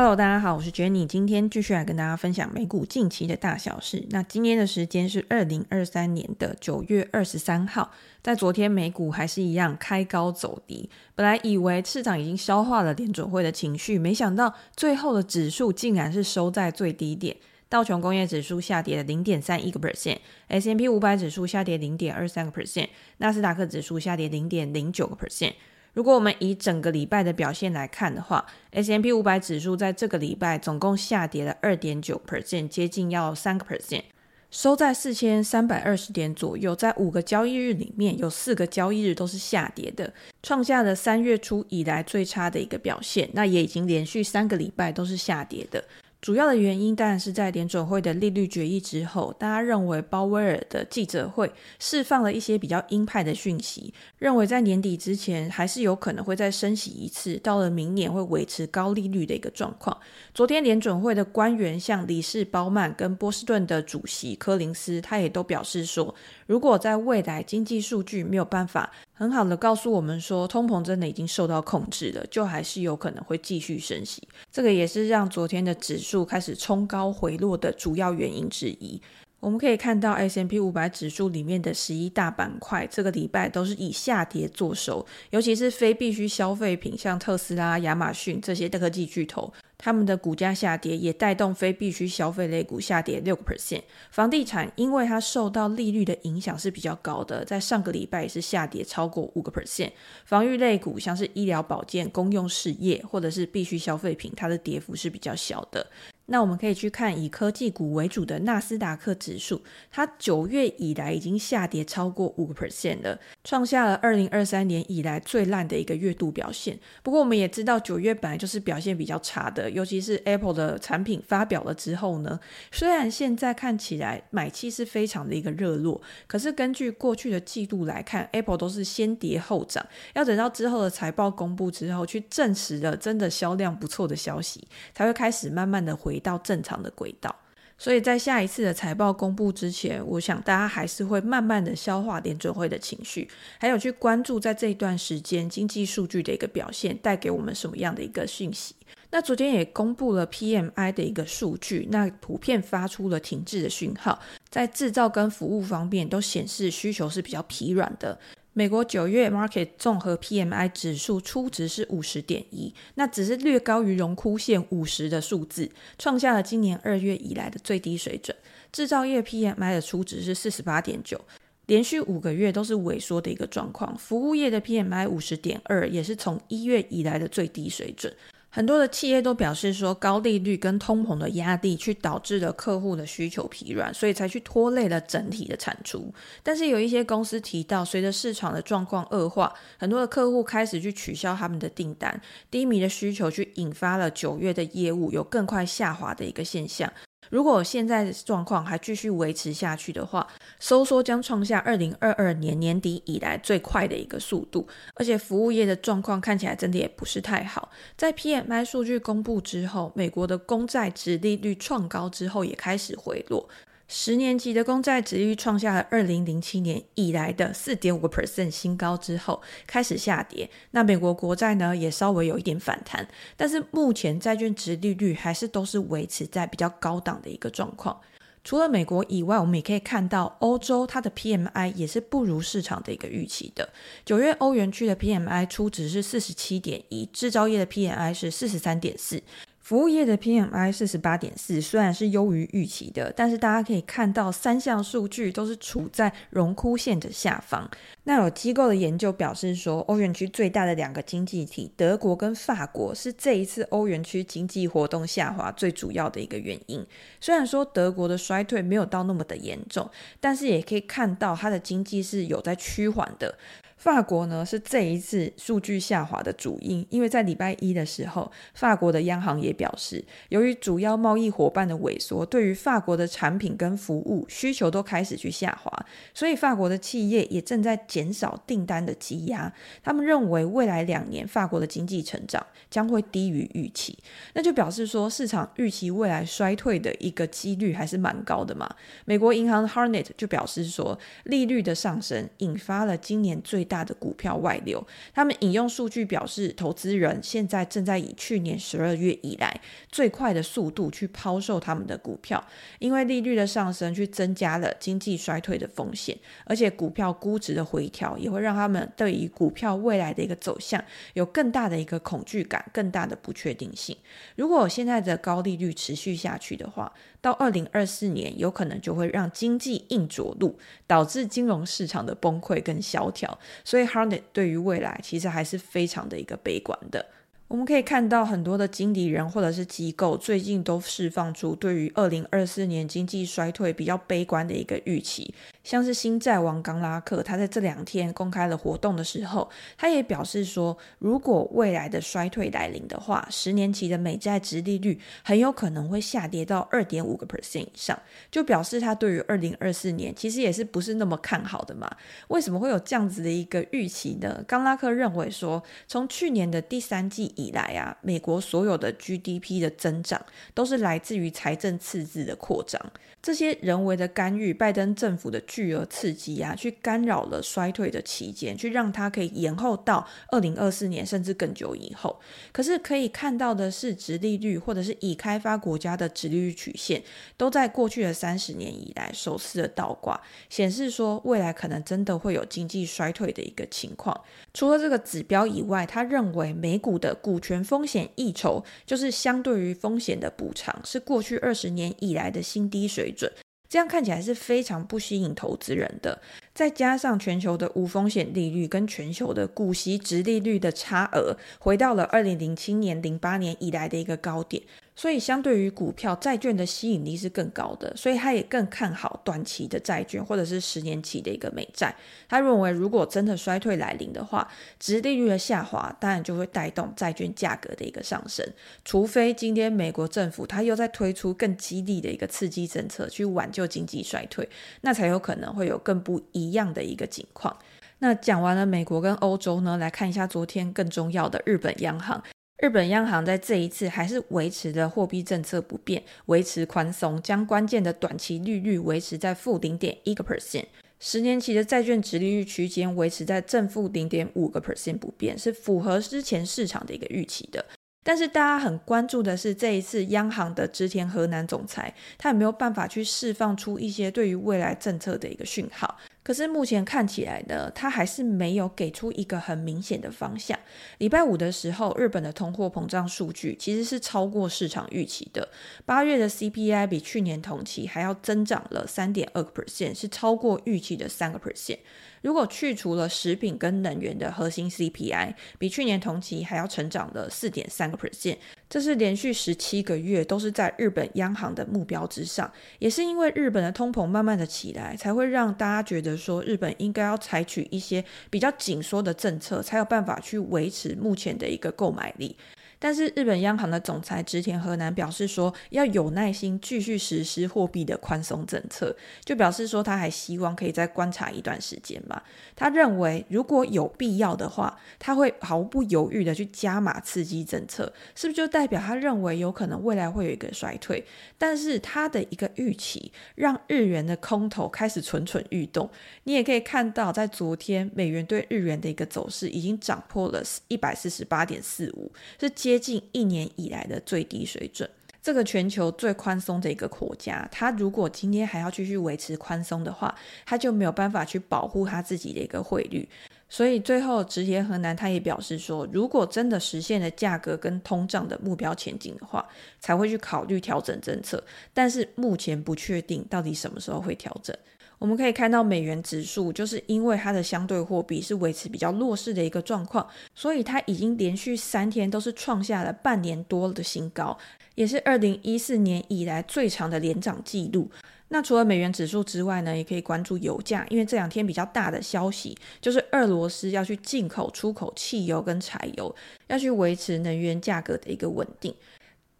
Hello，大家好，我是 Jenny，今天继续来跟大家分享美股近期的大小事。那今天的时间是二零二三年的九月二十三号，在昨天美股还是一样开高走低，本来以为市场已经消化了联准会的情绪，没想到最后的指数竟然是收在最低点，道琼工业指数下跌了零点三一个 percent，S&P 五百指数下跌零点二三个 percent，纳斯达克指数下跌零点零九个 percent。如果我们以整个礼拜的表现来看的话，S M P 五百指数在这个礼拜总共下跌了二点九 percent，接近要三个 percent，收在四千三百二十点左右。在五个交易日里面，有四个交易日都是下跌的，创下了三月初以来最差的一个表现。那也已经连续三个礼拜都是下跌的。主要的原因当然是在联准会的利率决议之后，大家认为鲍威尔的记者会释放了一些比较鹰派的讯息，认为在年底之前还是有可能会再升息一次，到了明年会维持高利率的一个状况。昨天联准会的官员像理事鲍曼跟波士顿的主席柯林斯，他也都表示说，如果在未来经济数据没有办法很好的告诉我们说通膨真的已经受到控制了，就还是有可能会继续升息。这个也是让昨天的指数开始冲高回落的主要原因之一。我们可以看到 S M P 五百指数里面的十一大板块，这个礼拜都是以下跌作收，尤其是非必需消费品，像特斯拉、亚马逊这些科技巨头。他们的股价下跌，也带动非必需消费类股下跌六个 percent。房地产因为它受到利率的影响是比较高的，在上个礼拜也是下跌超过五个 percent。防御类股像是医疗保健、公用事业或者是必需消费品，它的跌幅是比较小的。那我们可以去看以科技股为主的纳斯达克指数，它九月以来已经下跌超过五个 percent 了，创下了二零二三年以来最烂的一个月度表现。不过我们也知道，九月本来就是表现比较差的。尤其是 Apple 的产品发表了之后呢，虽然现在看起来买气是非常的一个热络，可是根据过去的季度来看，Apple 都是先跌后涨，要等到之后的财报公布之后，去证实了真的销量不错的消息，才会开始慢慢的回到正常的轨道。所以在下一次的财报公布之前，我想大家还是会慢慢的消化联准会的情绪，还有去关注在这一段时间经济数据的一个表现，带给我们什么样的一个讯息。那昨天也公布了 PMI 的一个数据，那普遍发出了停滞的讯号，在制造跟服务方面都显示需求是比较疲软的。美国九月 Market 综合 PMI 指数初值是五十点一，那只是略高于荣枯线五十的数字，创下了今年二月以来的最低水准。制造业 PMI 的初值是四十八点九，连续五个月都是萎缩的一个状况。服务业的 PMI 五十点二，也是从一月以来的最低水准。很多的企业都表示说，高利率跟通膨的压力去导致了客户的需求疲软，所以才去拖累了整体的产出。但是有一些公司提到，随着市场的状况恶化，很多的客户开始去取消他们的订单，低迷的需求去引发了九月的业务有更快下滑的一个现象。如果现在的状况还继续维持下去的话，收缩将创下二零二二年年底以来最快的一个速度，而且服务业的状况看起来真的也不是太好。在 PMI 数据公布之后，美国的公债值利率创高之后也开始回落。十年期的公债殖利率创下了二零零七年以来的四点五个 percent 新高之后，开始下跌。那美国国债呢，也稍微有一点反弹，但是目前债券殖利率还是都是维持在比较高档的一个状况。除了美国以外，我们也可以看到欧洲它的 PMI 也是不如市场的一个预期的。九月欧元区的 PMI 初值是四十七点一，制造业的 PMI 是四十三点四。服务业的 PMI 四十八点四，虽然是优于预期的，但是大家可以看到三项数据都是处在荣枯线的下方。那有机构的研究表示说，欧元区最大的两个经济体德国跟法国是这一次欧元区经济活动下滑最主要的一个原因。虽然说德国的衰退没有到那么的严重，但是也可以看到它的经济是有在趋缓的。法国呢是这一次数据下滑的主因，因为在礼拜一的时候，法国的央行也表示，由于主要贸易伙伴的萎缩，对于法国的产品跟服务需求都开始去下滑，所以法国的企业也正在减少订单的积压。他们认为未来两年法国的经济成长将会低于预期，那就表示说市场预期未来衰退的一个几率还是蛮高的嘛。美国银行 Harnett 就表示说，利率的上升引发了今年最 大的股票外流。他们引用数据表示，投资人现在正在以去年十二月以来最快的速度去抛售他们的股票，因为利率的上升去增加了经济衰退的风险，而且股票估值的回调也会让他们对于股票未来的一个走向有更大的一个恐惧感，更大的不确定性。如果现在的高利率持续下去的话，到二零二四年有可能就会让经济硬着陆，导致金融市场的崩溃跟萧条。所以 Hartnett 对于未来其实还是非常的一个悲观的。我们可以看到很多的经理人或者是机构最近都释放出对于二零二四年经济衰退比较悲观的一个预期。像是新债王冈拉克，他在这两天公开了活动的时候，他也表示说，如果未来的衰退来临的话，十年期的美债殖利率很有可能会下跌到二点五个 percent 以上，就表示他对于二零二四年其实也是不是那么看好的嘛？为什么会有这样子的一个预期呢？冈拉克认为说，从去年的第三季以来啊，美国所有的 GDP 的增长都是来自于财政赤字的扩张。这些人为的干预，拜登政府的巨额刺激啊，去干扰了衰退的期间，去让它可以延后到二零二四年甚至更久以后。可是可以看到的是，殖利率或者是已开发国家的殖利率曲线，都在过去的三十年以来首次的倒挂，显示说未来可能真的会有经济衰退的一个情况。除了这个指标以外，他认为美股的股权风险溢酬，就是相对于风险的补偿，是过去二十年以来的新低水准。这样看起来是非常不吸引投资人的。再加上全球的无风险利率跟全球的股息值利率的差额，回到了二零零七年、零八年以来的一个高点。所以，相对于股票、债券的吸引力是更高的，所以他也更看好短期的债券或者是十年期的一个美债。他认为，如果真的衰退来临的话，殖利率的下滑当然就会带动债券价格的一个上升。除非今天美国政府他又在推出更激励的一个刺激政策去挽救经济衰退，那才有可能会有更不一样的一个情况。那讲完了美国跟欧洲呢，来看一下昨天更重要的日本央行。日本央行在这一次还是维持了货币政策不变，维持宽松，将关键的短期利率维持在负零点一个 percent，十年期的债券殖利率区间维持在正负零点五个 percent 不变，是符合之前市场的一个预期的。但是大家很关注的是这一次央行的植田河南总裁，他有没有办法去释放出一些对于未来政策的一个讯号？可是目前看起来呢，他还是没有给出一个很明显的方向。礼拜五的时候，日本的通货膨胀数据其实是超过市场预期的。八月的 CPI 比去年同期还要增长了三点二个 percent，是超过预期的三个 percent。如果去除了食品跟能源的核心 CPI，比去年同期还要成长了四点三个 percent。这是连续十七个月都是在日本央行的目标之上，也是因为日本的通膨慢慢的起来，才会让大家觉得说日本应该要采取一些比较紧缩的政策，才有办法去维持目前的一个购买力。但是日本央行的总裁植田和男表示说，要有耐心继续实施货币的宽松政策，就表示说他还希望可以再观察一段时间嘛。他认为如果有必要的话，他会毫不犹豫的去加码刺激政策，是不是就代表他认为有可能未来会有一个衰退？但是他的一个预期让日元的空头开始蠢蠢欲动。你也可以看到，在昨天美元对日元的一个走势已经涨破了一百四十八点四五，是。接近一年以来的最低水准，这个全球最宽松的一个国家，它如果今天还要继续维持宽松的话，它就没有办法去保护它自己的一个汇率。所以最后，直田河南他也表示说，如果真的实现了价格跟通胀的目标前景的话，才会去考虑调整政策。但是目前不确定到底什么时候会调整。我们可以看到美元指数，就是因为它的相对货币是维持比较弱势的一个状况，所以它已经连续三天都是创下了半年多的新高，也是二零一四年以来最长的连涨记录。那除了美元指数之外呢，也可以关注油价，因为这两天比较大的消息就是俄罗斯要去进口、出口汽油跟柴油，要去维持能源价格的一个稳定。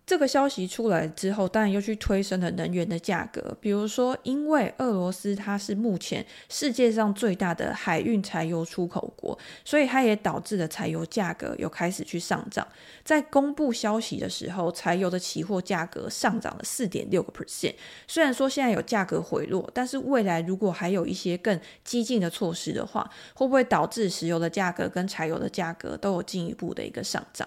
这个消息出来之后，当然又去推升了能源的价格。比如说，因为俄罗斯它是目前世界上最大的海运柴油出口国，所以它也导致了柴油价格有开始去上涨。在公布消息的时候，柴油的期货价格上涨了四点六个 percent。虽然说现在有价格回落，但是未来如果还有一些更激进的措施的话，会不会导致石油的价格跟柴油的价格都有进一步的一个上涨？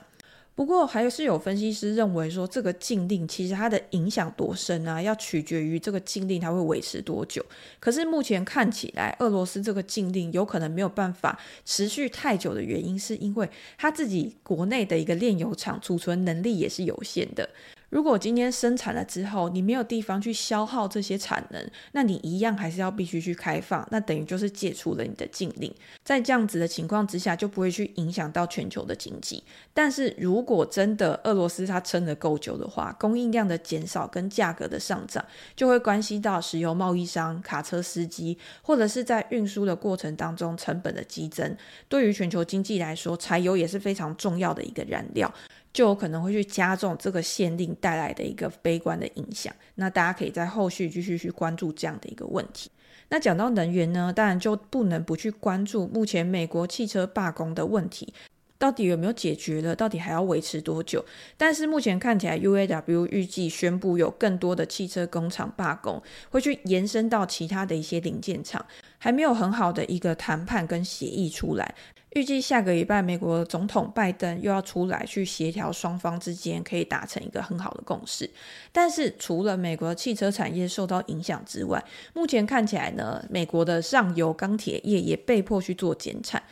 不过，还是有分析师认为说，这个禁令其实它的影响多深啊，要取决于这个禁令它会维持多久。可是目前看起来，俄罗斯这个禁令有可能没有办法持续太久的原因，是因为它自己国内的一个炼油厂储存能力也是有限的。如果今天生产了之后，你没有地方去消耗这些产能，那你一样还是要必须去开放，那等于就是解除了你的禁令。在这样子的情况之下，就不会去影响到全球的经济。但是如果真的俄罗斯它撑得够久的话，供应量的减少跟价格的上涨，就会关系到石油贸易商、卡车司机，或者是在运输的过程当中成本的激增。对于全球经济来说，柴油也是非常重要的一个燃料。就有可能会去加重这个限定带来的一个悲观的影响。那大家可以在后续继续去关注这样的一个问题。那讲到能源呢，当然就不能不去关注目前美国汽车罢工的问题，到底有没有解决了？到底还要维持多久？但是目前看起来，UAW 预计宣布有更多的汽车工厂罢工，会去延伸到其他的一些零件厂，还没有很好的一个谈判跟协议出来。预计下个礼拜，美国总统拜登又要出来去协调双方之间可以达成一个很好的共识。但是，除了美国的汽车产业受到影响之外，目前看起来呢，美国的上游钢铁业也被迫去做减产。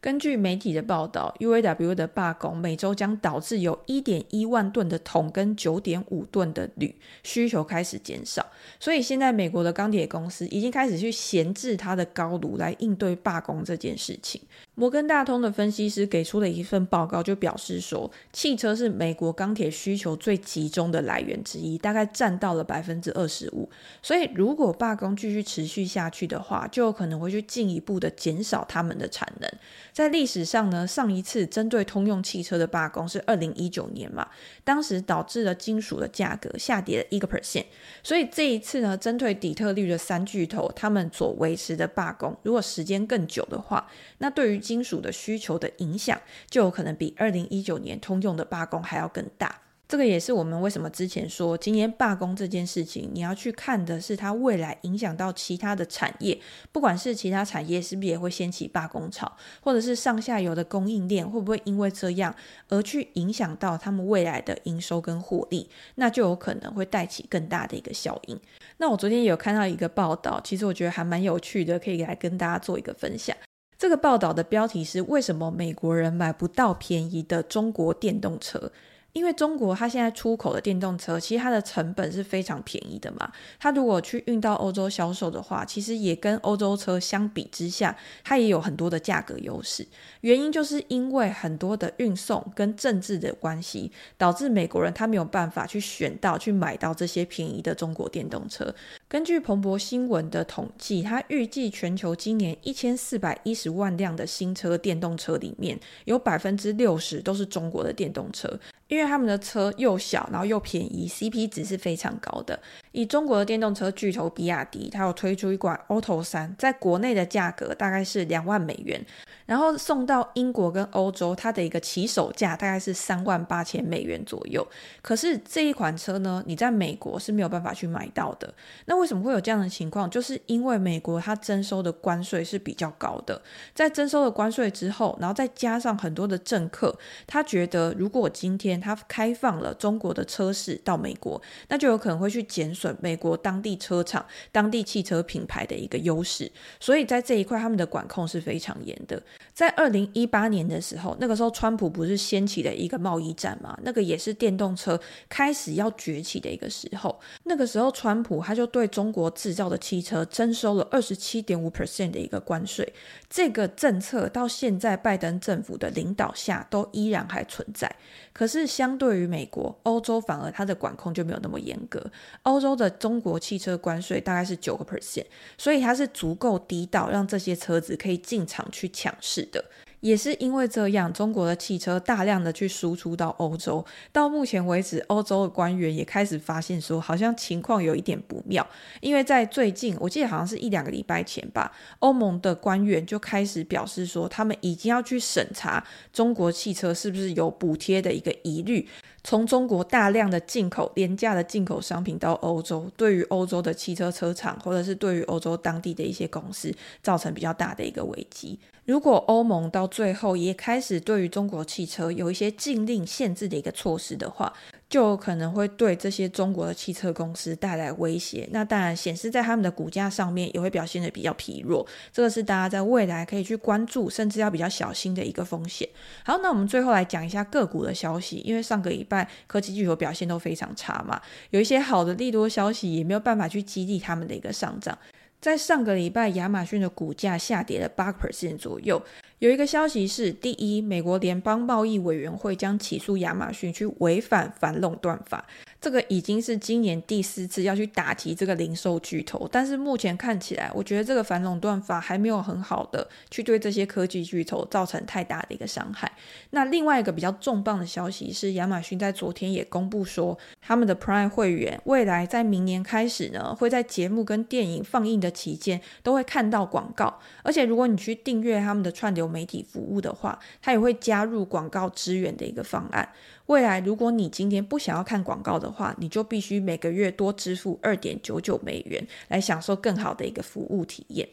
根据媒体的报道，UAW 的罢工每周将导致有一点一万吨的铜跟九点五吨的铝需求开始减少，所以现在美国的钢铁公司已经开始去闲置它的高炉来应对罢工这件事情。摩根大通的分析师给出了一份报告，就表示说，汽车是美国钢铁需求最集中的来源之一，大概占到了百分之二十五。所以，如果罢工继续持续下去的话，就有可能会去进一步的减少他们的产能。在历史上呢，上一次针对通用汽车的罢工是二零一九年嘛，当时导致了金属的价格下跌了一个 percent。所以这一次呢，针对底特律的三巨头他们所维持的罢工，如果时间更久的话，那对于金属的需求的影响，就有可能比二零一九年通用的罢工还要更大。这个也是我们为什么之前说今年罢工这件事情，你要去看的是它未来影响到其他的产业，不管是其他产业是不是也会掀起罢工潮，或者是上下游的供应链会不会因为这样而去影响到他们未来的营收跟获利，那就有可能会带起更大的一个效应。那我昨天也有看到一个报道，其实我觉得还蛮有趣的，可以来跟大家做一个分享。这个报道的标题是：为什么美国人买不到便宜的中国电动车？因为中国它现在出口的电动车，其实它的成本是非常便宜的嘛。它如果去运到欧洲销售的话，其实也跟欧洲车相比之下，它也有很多的价格优势。原因就是因为很多的运送跟政治的关系，导致美国人他没有办法去选到、去买到这些便宜的中国电动车。根据彭博新闻的统计，它预计全球今年一千四百一十万辆的新车电动车里面，有百分之六十都是中国的电动车。因为他们的车又小，然后又便宜，CP 值是非常高的。以中国的电动车巨头比亚迪，它有推出一款 Auto 3，在国内的价格大概是两万美元。然后送到英国跟欧洲，它的一个起手价大概是三万八千美元左右。可是这一款车呢，你在美国是没有办法去买到的。那为什么会有这样的情况？就是因为美国它征收的关税是比较高的。在征收了关税之后，然后再加上很多的政客，他觉得如果今天他开放了中国的车市到美国，那就有可能会去减损美国当地车厂、当地汽车品牌的一个优势。所以在这一块，他们的管控是非常严的。在二零一八年的时候，那个时候川普不是掀起了一个贸易战吗？那个也是电动车开始要崛起的一个时候。那个时候，川普他就对中国制造的汽车征收了二十七点五 percent 的一个关税。这个政策到现在拜登政府的领导下都依然还存在。可是相对于美国，欧洲反而它的管控就没有那么严格。欧洲的中国汽车关税大概是九个 percent，所以它是足够低到让这些车子可以进场去抢市的。也是因为这样，中国的汽车大量的去输出到欧洲。到目前为止，欧洲的官员也开始发现说，好像情况有一点不妙。因为在最近，我记得好像是一两个礼拜前吧，欧盟的官员就开始表示说，他们已经要去审查中国汽车是不是有补贴的一个疑虑。从中国大量的进口廉价的进口商品到欧洲，对于欧洲的汽车车厂或者是对于欧洲当地的一些公司造成比较大的一个危机。如果欧盟到最后也开始对于中国汽车有一些禁令限制的一个措施的话，就可能会对这些中国的汽车公司带来威胁。那当然显示在他们的股价上面也会表现得比较疲弱。这个是大家在未来可以去关注，甚至要比较小心的一个风险。好，那我们最后来讲一下个股的消息，因为上个礼拜科技巨头表现都非常差嘛，有一些好的利多消息也没有办法去激励他们的一个上涨。在上个礼拜，亚马逊的股价下跌了八个 percent 左右。有一个消息是，第一，美国联邦贸易委员会将起诉亚马逊去违反反垄断法。这个已经是今年第四次要去打击这个零售巨头，但是目前看起来，我觉得这个反垄断法还没有很好的去对这些科技巨头造成太大的一个伤害。那另外一个比较重磅的消息是，亚马逊在昨天也公布说，他们的 Prime 会员未来在明年开始呢，会在节目跟电影放映的期间都会看到广告，而且如果你去订阅他们的串流媒体服务的话，它也会加入广告资源的一个方案。未来，如果你今天不想要看广告的话，你就必须每个月多支付二点九九美元来享受更好的一个服务体验。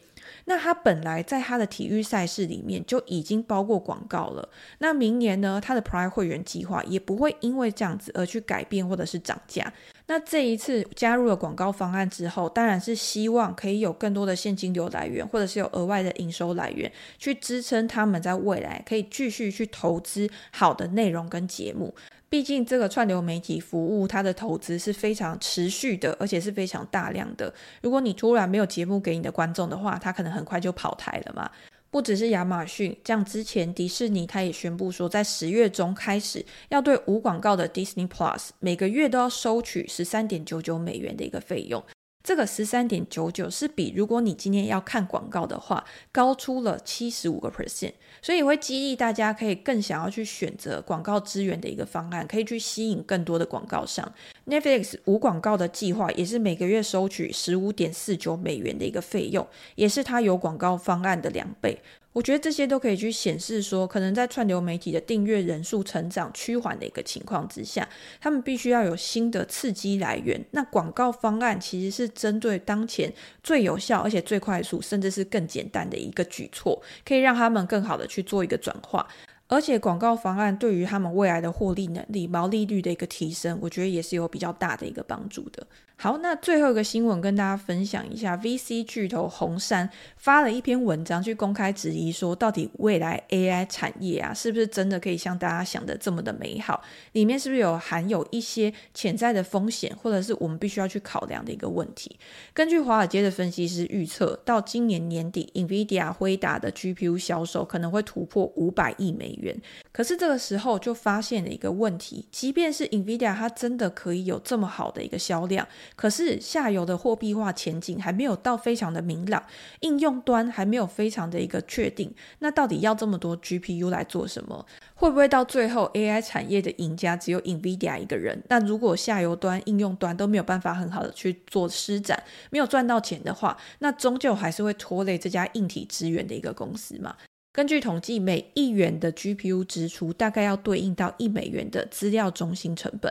那他本来在他的体育赛事里面就已经包括广告了。那明年呢，他的 Prime 会员计划也不会因为这样子而去改变或者是涨价。那这一次加入了广告方案之后，当然是希望可以有更多的现金流来源，或者是有额外的营收来源，去支撑他们在未来可以继续去投资好的内容跟节目。毕竟这个串流媒体服务，它的投资是非常持续的，而且是非常大量的。如果你突然没有节目给你的观众的话，它可能很快就跑台了嘛。不只是亚马逊，像之前迪士尼，它也宣布说，在十月中开始要对无广告的 Disney Plus 每个月都要收取十三点九九美元的一个费用。这个十三点九九是比如果你今天要看广告的话，高出了七十五个 percent，所以会激励大家可以更想要去选择广告资源的一个方案，可以去吸引更多的广告商。Netflix 无广告的计划也是每个月收取十五点四九美元的一个费用，也是它有广告方案的两倍。我觉得这些都可以去显示说，可能在串流媒体的订阅人数成长趋缓的一个情况之下，他们必须要有新的刺激来源。那广告方案其实是针对当前最有效，而且最快速，甚至是更简单的一个举措，可以让他们更好的去做一个转化。而且广告方案对于他们未来的获利能力、毛利率的一个提升，我觉得也是有比较大的一个帮助的。好，那最后一个新闻跟大家分享一下，VC 巨头红杉发了一篇文章去公开质疑说，到底未来 AI 产业啊，是不是真的可以像大家想的这么的美好？里面是不是有含有一些潜在的风险，或者是我们必须要去考量的一个问题？根据华尔街的分析师预测，到今年年底，NVIDIA 辉达的 GPU 销售可能会突破五百亿美元。可是这个时候就发现了一个问题，即便是 NVIDIA 它真的可以有这么好的一个销量。可是下游的货币化前景还没有到非常的明朗，应用端还没有非常的一个确定。那到底要这么多 GPU 来做什么？会不会到最后 AI 产业的赢家只有 NVIDIA 一个人？那如果下游端、应用端都没有办法很好的去做施展，没有赚到钱的话，那终究还是会拖累这家硬体资源的一个公司嘛？根据统计，每一元的 GPU 支出大概要对应到一美元的资料中心成本。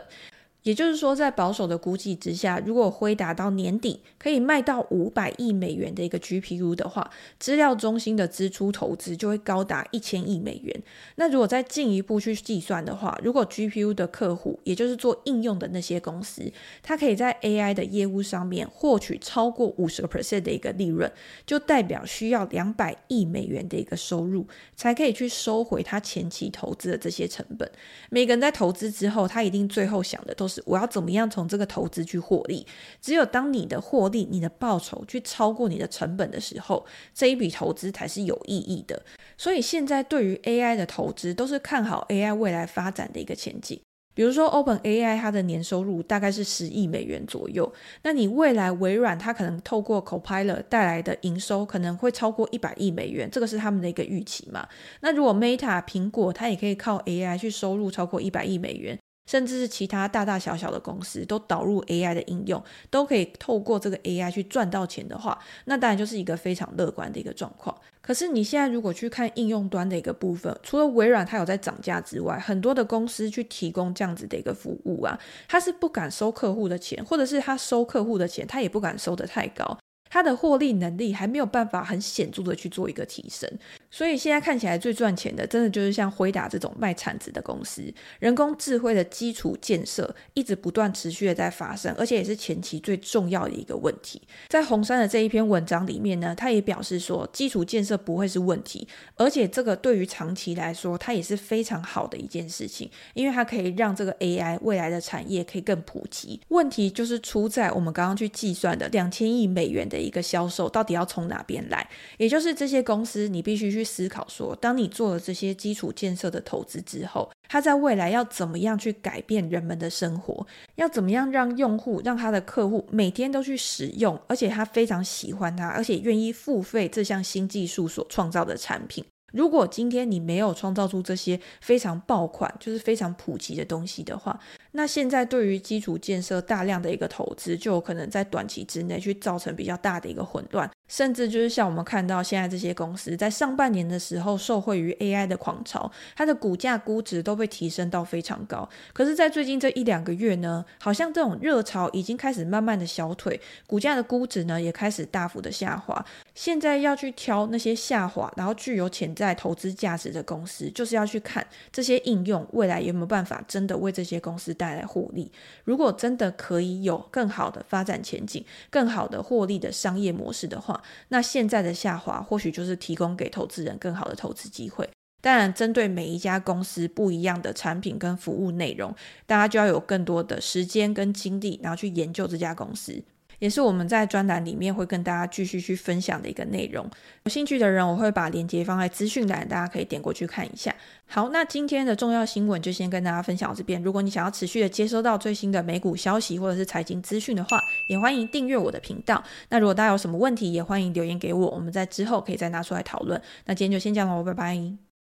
也就是说，在保守的估计之下，如果辉达到年底可以卖到五百亿美元的一个 GPU 的话，资料中心的支出投资就会高达一千亿美元。那如果再进一步去计算的话，如果 GPU 的客户，也就是做应用的那些公司，它可以在 AI 的业务上面获取超过五十个 percent 的一个利润，就代表需要两百亿美元的一个收入，才可以去收回他前期投资的这些成本。每个人在投资之后，他一定最后想的都是。我要怎么样从这个投资去获利？只有当你的获利、你的报酬去超过你的成本的时候，这一笔投资才是有意义的。所以现在对于 AI 的投资都是看好 AI 未来发展的一个前景。比如说，Open AI 它的年收入大概是十亿美元左右。那你未来微软它可能透过 Copilot 带来的营收可能会超过一百亿美元，这个是他们的一个预期嘛？那如果 Meta 苹果它也可以靠 AI 去收入超过一百亿美元。甚至是其他大大小小的公司都导入 AI 的应用，都可以透过这个 AI 去赚到钱的话，那当然就是一个非常乐观的一个状况。可是你现在如果去看应用端的一个部分，除了微软它有在涨价之外，很多的公司去提供这样子的一个服务啊，它是不敢收客户的钱，或者是他收客户的钱，他也不敢收得太高。它的获利能力还没有办法很显著的去做一个提升，所以现在看起来最赚钱的，真的就是像辉达这种卖铲子的公司。人工智慧的基础建设一直不断持续的在发生，而且也是前期最重要的一个问题。在红杉的这一篇文章里面呢，他也表示说，基础建设不会是问题，而且这个对于长期来说，它也是非常好的一件事情，因为它可以让这个 AI 未来的产业可以更普及。问题就是出在我们刚刚去计算的两千亿美元的。的一个销售到底要从哪边来？也就是这些公司，你必须去思考说，当你做了这些基础建设的投资之后，它在未来要怎么样去改变人们的生活？要怎么样让用户、让他的客户每天都去使用，而且他非常喜欢它，而且愿意付费这项新技术所创造的产品？如果今天你没有创造出这些非常爆款，就是非常普及的东西的话，那现在对于基础建设大量的一个投资，就有可能在短期之内去造成比较大的一个混乱。甚至就是像我们看到现在这些公司在上半年的时候受惠于 AI 的狂潮，它的股价估值都被提升到非常高。可是，在最近这一两个月呢，好像这种热潮已经开始慢慢的消退，股价的估值呢也开始大幅的下滑。现在要去挑那些下滑，然后具有潜在投资价值的公司，就是要去看这些应用未来有没有办法真的为这些公司带来获利。如果真的可以有更好的发展前景、更好的获利的商业模式的话那现在的下滑或许就是提供给投资人更好的投资机会。当然，针对每一家公司不一样的产品跟服务内容，大家就要有更多的时间跟精力，然后去研究这家公司。也是我们在专栏里面会跟大家继续去分享的一个内容。有兴趣的人，我会把链接放在资讯栏，大家可以点过去看一下。好，那今天的重要新闻就先跟大家分享到这边。如果你想要持续的接收到最新的美股消息或者是财经资讯的话，也欢迎订阅我的频道。那如果大家有什么问题，也欢迎留言给我，我们在之后可以再拿出来讨论。那今天就先这样喽，拜拜。